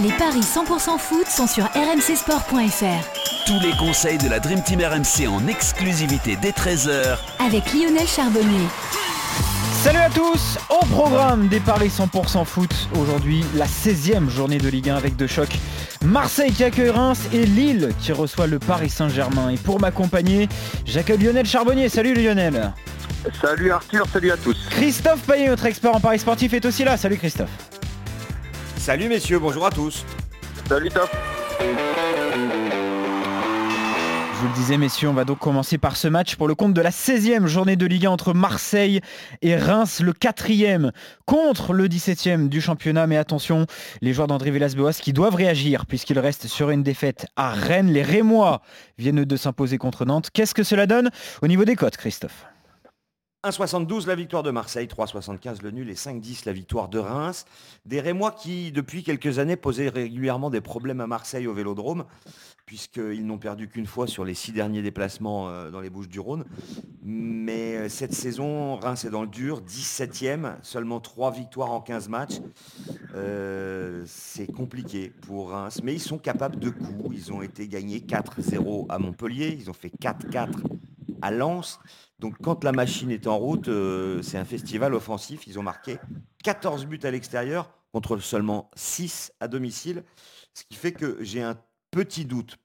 Les paris 100% foot sont sur rmcsport.fr. Tous les conseils de la Dream Team RMC en exclusivité dès 13h Avec Lionel Charbonnier. Salut à tous Au programme des Paris 100% foot, aujourd'hui la 16e journée de Ligue 1 avec deux chocs. Marseille qui accueille Reims et Lille qui reçoit le Paris Saint-Germain. Et pour m'accompagner, j'accueille Lionel Charbonnier. Salut Lionel Salut Arthur, salut à tous Christophe Payet, notre expert en Paris sportif, est aussi là. Salut Christophe Salut messieurs, bonjour à tous. Salut Top. Je vous le disais messieurs, on va donc commencer par ce match pour le compte de la 16e journée de Ligue 1 entre Marseille et Reims, le 4e contre le 17e du championnat. Mais attention, les joueurs d'André Villas-Boas qui doivent réagir puisqu'ils restent sur une défaite à Rennes. Les Rémois viennent de s'imposer contre Nantes. Qu'est-ce que cela donne au niveau des cotes, Christophe? 1,72 la victoire de Marseille, 3,75 le nul et 5,10 la victoire de Reims. Des Rémois qui, depuis quelques années, posaient régulièrement des problèmes à Marseille au Vélodrome, puisqu'ils n'ont perdu qu'une fois sur les six derniers déplacements euh, dans les Bouches du Rhône. Mais euh, cette saison, Reims est dans le dur, 17e, seulement 3 victoires en 15 matchs. Euh, c'est compliqué pour Reims, mais ils sont capables de coups. Ils ont été gagnés 4-0 à Montpellier, ils ont fait 4-4 à Lens. Donc quand la machine est en route, euh, c'est un festival offensif. Ils ont marqué 14 buts à l'extérieur contre seulement 6 à domicile. Ce qui fait que j'ai un petit doute,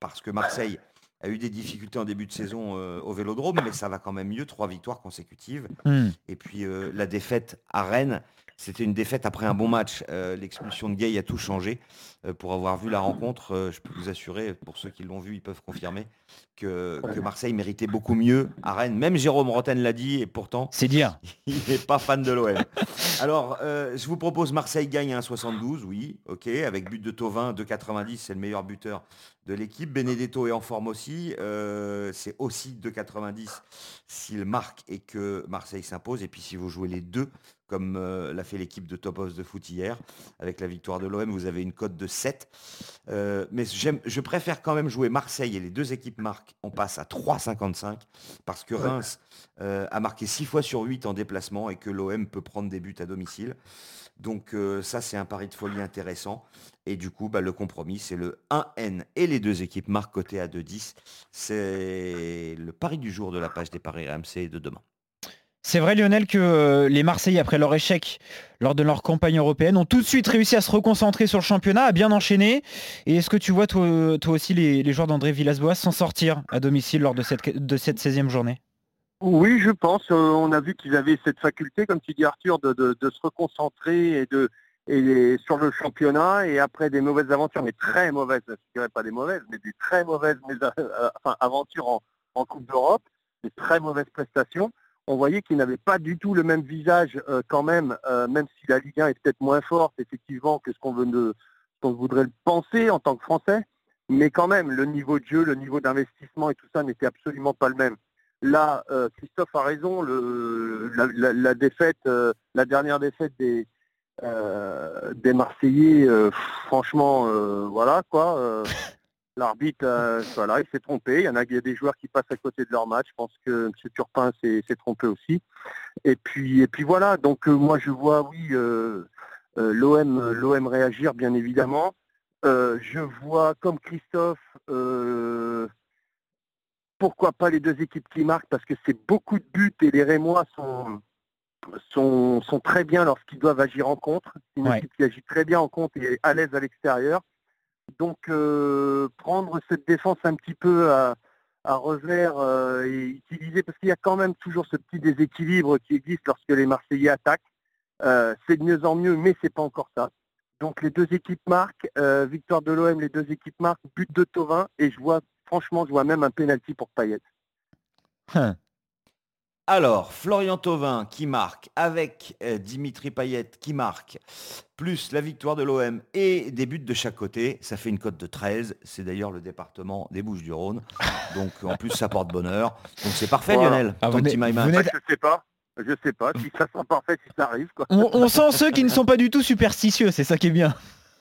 parce que Marseille a eu des difficultés en début de saison euh, au Vélodrome, mais ça va quand même mieux, trois victoires consécutives. Hmm. Et puis euh, la défaite à Rennes, c'était une défaite après un bon match. Euh, L'expulsion de Gay a tout changé. Euh, pour avoir vu la rencontre, euh, je peux vous assurer, pour ceux qui l'ont vu, ils peuvent confirmer que, que Marseille méritait beaucoup mieux à Rennes. Même Jérôme Roten l'a dit, et pourtant, C'est dire. il n'est pas fan de l'OM. Alors, euh, je vous propose Marseille gagne à 1,72, oui, ok, avec but de Tovin, 2,90, c'est le meilleur buteur de l'équipe. Benedetto est en forme aussi, euh, c'est aussi 2,90 s'il marque et que Marseille s'impose. Et puis si vous jouez les deux, comme euh, l'a fait l'équipe de Top de foot hier, avec la victoire de l'OM, vous avez une cote de 7. Euh, mais je préfère quand même jouer Marseille et les deux équipes marquent, on passe à 3,55 parce que Reims euh, a marqué 6 fois sur 8 en déplacement et que l'OM peut prendre des buts à domicile. Donc ça, c'est un pari de folie intéressant. Et du coup, bah, le compromis, c'est le 1N et les deux équipes marquent côté à 2,10. C'est le pari du jour de la page des paris RMC de demain. C'est vrai Lionel que euh, les Marseillais, après leur échec lors de leur campagne européenne, ont tout de suite réussi à se reconcentrer sur le championnat, à bien enchaîner. Et est-ce que tu vois toi, aussi les, joueurs d'André Villas-Boas s'en sortir à domicile lors de cette, de cette 16e journée? Oui, je pense. euh, on a vu qu'ils avaient cette faculté, comme tu dis Arthur, de, de- se reconcentrer et de et sur le championnat et après des mauvaises aventures, mais très mauvaises, je dirais pas des mauvaises, mais des très mauvaises euh, aventures en, en Coupe d'Europe, des très mauvaises prestations. On voyait qu'ils n'avaient pas du tout le même visage euh, quand même, euh, même si la Ligue 1 est peut-être moins forte effectivement que ce qu'on voudrait le penser en tant que Français. Mais quand même, le niveau de jeu, le niveau d'investissement et tout ça n'était absolument pas le même. Là, euh, Christophe a raison, la, dernière défaite des, Marseillais, franchement, voilà quoi. L'arbitre, euh, voilà, il s'est trompé. Il y en a, il y a des joueurs qui passent à côté de leur match. Je pense que M. Turpin s'est s'est trompé aussi. Et puis, et puis voilà. Donc euh, moi, je vois, oui, euh, l'OM, l'OM réagir, bien évidemment. Je vois, comme Christophe, pourquoi pas les deux équipes qui marquent, parce que c'est beaucoup de buts et les Rémois sont, sont, sont très bien lorsqu'ils doivent agir en contre. C'est une Ouais. équipe qui agit très bien en contre et à l'aise à l'extérieur. Donc euh, prendre cette défense un petit peu à, revers euh, et utiliser, parce qu'il y a quand même toujours ce petit déséquilibre qui existe lorsque les Marseillais attaquent. Euh, c'est de mieux en mieux, mais c'est pas encore ça. Donc les deux équipes marquent, victoire de l'OM, les deux équipes marquent, but de Tovin, et je vois, franchement, je vois même un penalty pour Payet. Alors, Florian Thauvin qui marque avec euh, Dimitri Payet qui marque, plus la victoire de l'OM et des buts de chaque côté, ça fait une cote de 13. C'est d'ailleurs le département des Bouches du Rhône. Donc en plus ça porte bonheur. Donc c'est parfait Voilà. Lionel. Ah, ton petit Je sais pas, je sais pas si ça sera parfait, si ça arrive. Quoi. on, on sent ceux qui ne sont pas du tout superstitieux, c'est ça qui est bien.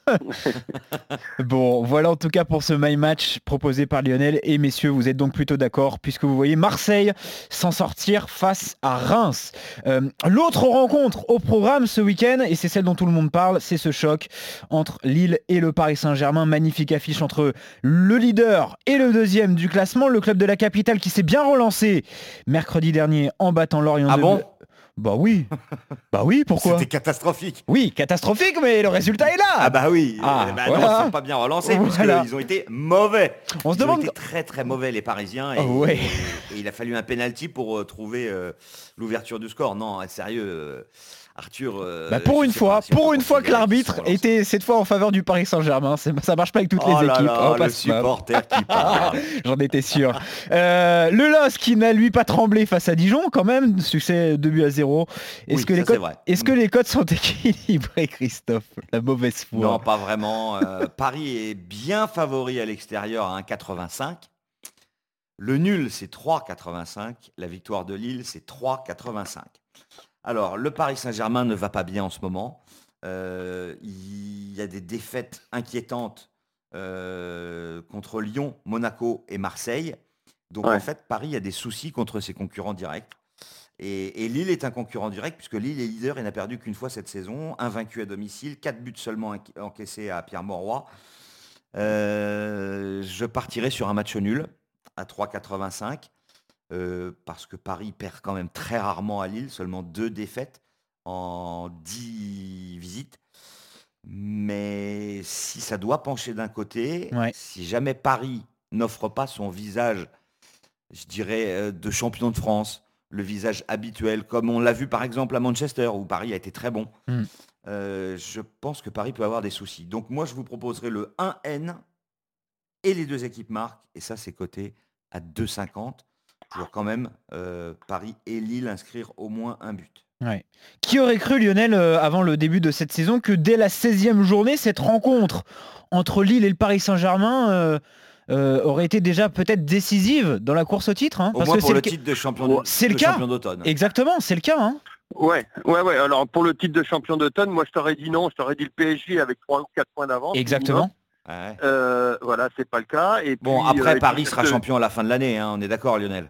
Bon, voilà en tout cas pour ce My Match proposé par Lionel. Et messieurs, vous êtes donc plutôt d'accord puisque vous voyez Marseille s'en sortir face à Reims. Euh, L'autre rencontre au programme ce week-end, et c'est celle dont tout le monde parle, c'est ce choc entre Lille et le Paris Saint-Germain. Magnifique affiche entre le leader et le deuxième du classement, le club de la capitale qui s'est bien relancé mercredi dernier en battant Lorient. Ah bon? Bah oui. bah oui, pourquoi C'était catastrophique. Oui, catastrophique, mais le résultat est là. Ah bah oui, Ah, voilà. non, ils sont pas bien relancés Voilà. puisqu'ils ont été mauvais. On se Ils ont demande été très très mauvais les Parisiens et, ouais. et il a fallu un penalty pour euh, trouver euh, l'ouverture du score. Non, sérieux, euh, Arthur. euh, Bah pour une fois, si pour une fois que l'arbitre était cette fois en faveur du Paris Saint-Germain, ça marche pas avec toutes Oh les là équipes. là, on le supporter qui parle. J'en étais sûr. Euh, le LOS qui n'a lui pas tremblé face à Dijon quand même, succès 2 buts à 0. Est-ce Oui, que, les que les codes sont équilibrés, Christophe La mauvaise foi? Non, pas vraiment. Euh, Paris est bien favori à l'extérieur à 1,85. Le nul, c'est 3,85. La victoire de Lille, c'est 3,85. Alors, le Paris Saint-Germain ne va pas bien en ce moment. Euh, il y a des défaites inquiétantes euh, contre Lyon, Monaco et Marseille. Donc, Ouais. en fait, Paris a des soucis contre ses concurrents directs. Et, et Lille est un concurrent direct puisque Lille est leader et n'a perdu qu'une fois cette saison, invaincu à domicile, 4 buts seulement enca- encaissés à Pierre Mauroy. Euh, je partirai sur un match nul à 3,85 euh, parce que Paris perd quand même très rarement à Lille, seulement deux défaites en 10 visites. Mais si ça doit pencher d'un côté, Ouais. si jamais Paris n'offre pas son visage, je dirais, euh, de champion de France, le visage habituel, comme on l'a vu par exemple à Manchester, où Paris a été très bon, Mm. euh, je pense que Paris peut avoir des soucis. Donc moi, je vous proposerai le 1N et les deux équipes marquent, et ça, c'est coté à 2,50 pour quand même euh, Paris et Lille inscrire au moins un but. Ouais. Qui aurait cru, Lionel, euh, avant le début de cette saison, que dès la 16e journée, cette rencontre entre Lille et le Paris Saint-Germain euh, euh, aurait été déjà peut-être décisive dans la course au titre hein, Au Parce moins que pour c'est le titre de champion de- C'est le cas. d'automne. Exactement, c'est le cas. hein. Ouais, ouais, ouais. Alors pour le titre de champion d'automne, moi je t'aurais dit non, je t'aurais dit le PSG avec 3 ou 4 points d'avance. Exactement. Ouais. Euh, voilà, c'est pas le cas. Et Bon, puis, après, euh, Paris sera champion à la fin de l'année, hein, on est d'accord, Lionel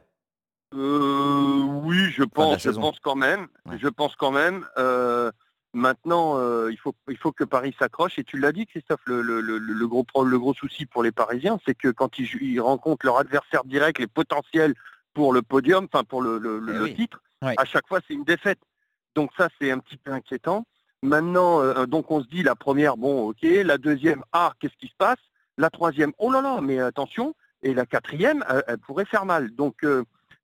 Euh, oui, je pense, je pense quand même. Ouais. Je pense quand même. Euh, maintenant, euh, il faut, il faut que Paris s'accroche. Et tu l'as dit, Christophe, le, le, le, le gros, le gros souci pour les Parisiens, c'est que quand ils, rencontrent leur adversaire direct, les potentiels pour le podium, enfin pour le, Eh le oui. titre, Ouais. à chaque fois c'est une défaite. Donc ça, c'est un petit peu inquiétant. Maintenant, euh, donc on se dit la première, bon, ok. La deuxième, ah, qu'est-ce qui se passe? La troisième, oh là là, mais attention. Et la quatrième, elle, elle pourrait faire mal. Donc euh,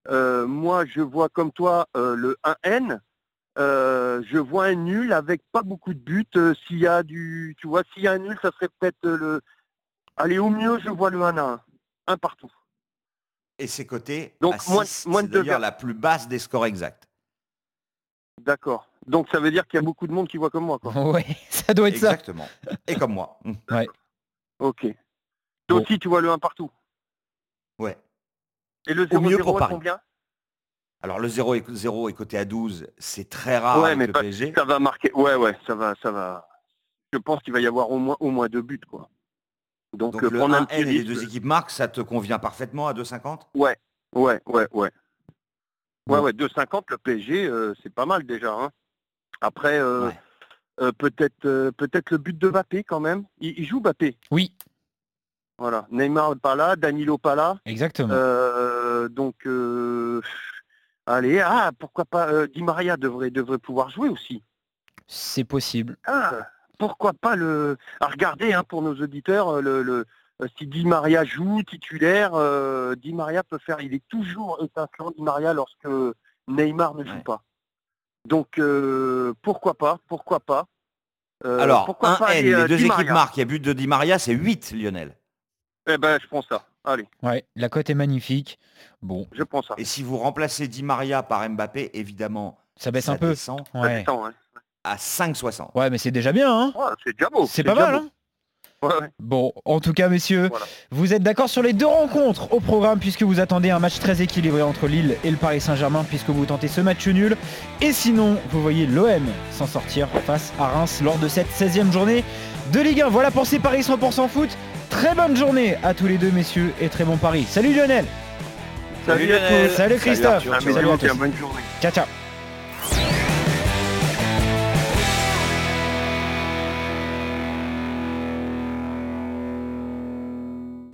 euh, moi, je vois comme toi euh, le 1N. Euh, je vois un nul avec pas beaucoup de buts. Euh, s'il y a du, tu vois, s'il y a un nul, ça serait peut-être le. Allez, au mieux, je vois le 1 à 1. Un partout. Et c'est coté Donc, à moins- 6, moins de d'ailleurs la plus basse des scores exacts. D'accord. Donc ça veut dire qu'il y a beaucoup de monde qui voit comme moi. Ouais, ça doit être ça. Exactement. Et comme moi. Ok. Toi Bon. aussi, tu vois le 1 partout. Ouais. Et le Au mieux 0-0 pour Paris. combien? Alors le 0 est, 0 est coté à 12, c'est très rare Ouais, avec mais le pas- PSG. Ça va marquer. Ouais, ouais, ça va, ça va. Je pense qu'il va y avoir au moins, au moins deux buts, quoi. Donc, Donc euh, le prendre un 1N petit et les deux équipes marquent, ça te convient parfaitement à 2,50 Ouais, ouais, ouais, ouais. Ouais, Bon. ouais, 2,50 le PSG, euh, c'est pas mal déjà. hein. Après, euh, Ouais. euh, peut-être euh, peut-être le but de Mbappé quand même. Il, il joue Mbappé? Oui, Voilà. Neymar pas là, Danilo pas là. exactement. Euh, donc, euh, allez, ah, pourquoi pas euh, Di Maria devrait, devrait pouvoir jouer aussi. C'est possible. Ah, pourquoi pas le. À regarder hein, pour nos auditeurs, le, le- si Di Maria joue titulaire, euh, Di Maria peut faire. Il est toujours étincelant, Di Maria, lorsque Neymar ne joue Ouais. pas. Donc euh, pourquoi pas, pourquoi pas. Euh, Alors, pourquoi 1N, pas aller, les deux Di équipes marquent, il y a but de Di Maria, c'est 8 Lionel. Eh ben, je prends ça. Allez, Ouais, la cote est magnifique. Bon, je prends ça. Et si vous remplacez Di Maria par Mbappé, évidemment, ça baisse ça un peu. descend Ça Ouais. descend, hein. à 5,60. Ouais, mais c'est déjà bien. Hein Ouais, c'est déjà beau. c'est pas déjà mal. Hein ouais. Bon, en tout cas, messieurs, Voilà. vous êtes d'accord sur les deux rencontres au programme puisque vous attendez un match très équilibré entre Lille et le Paris Saint-Germain puisque vous tentez ce match nul. Et sinon, vous voyez l'OM s'en sortir face à Reims lors de cette 16e journée de Ligue 1. Voilà pour ces Paris 100% foot. Très bonne journée à tous les deux, messieurs, et très bon Pari. Salut Lionel Salut, Lionel. tous. Salut Christophe Arthur. Salut à tous. bonne journée. Ciao, ciao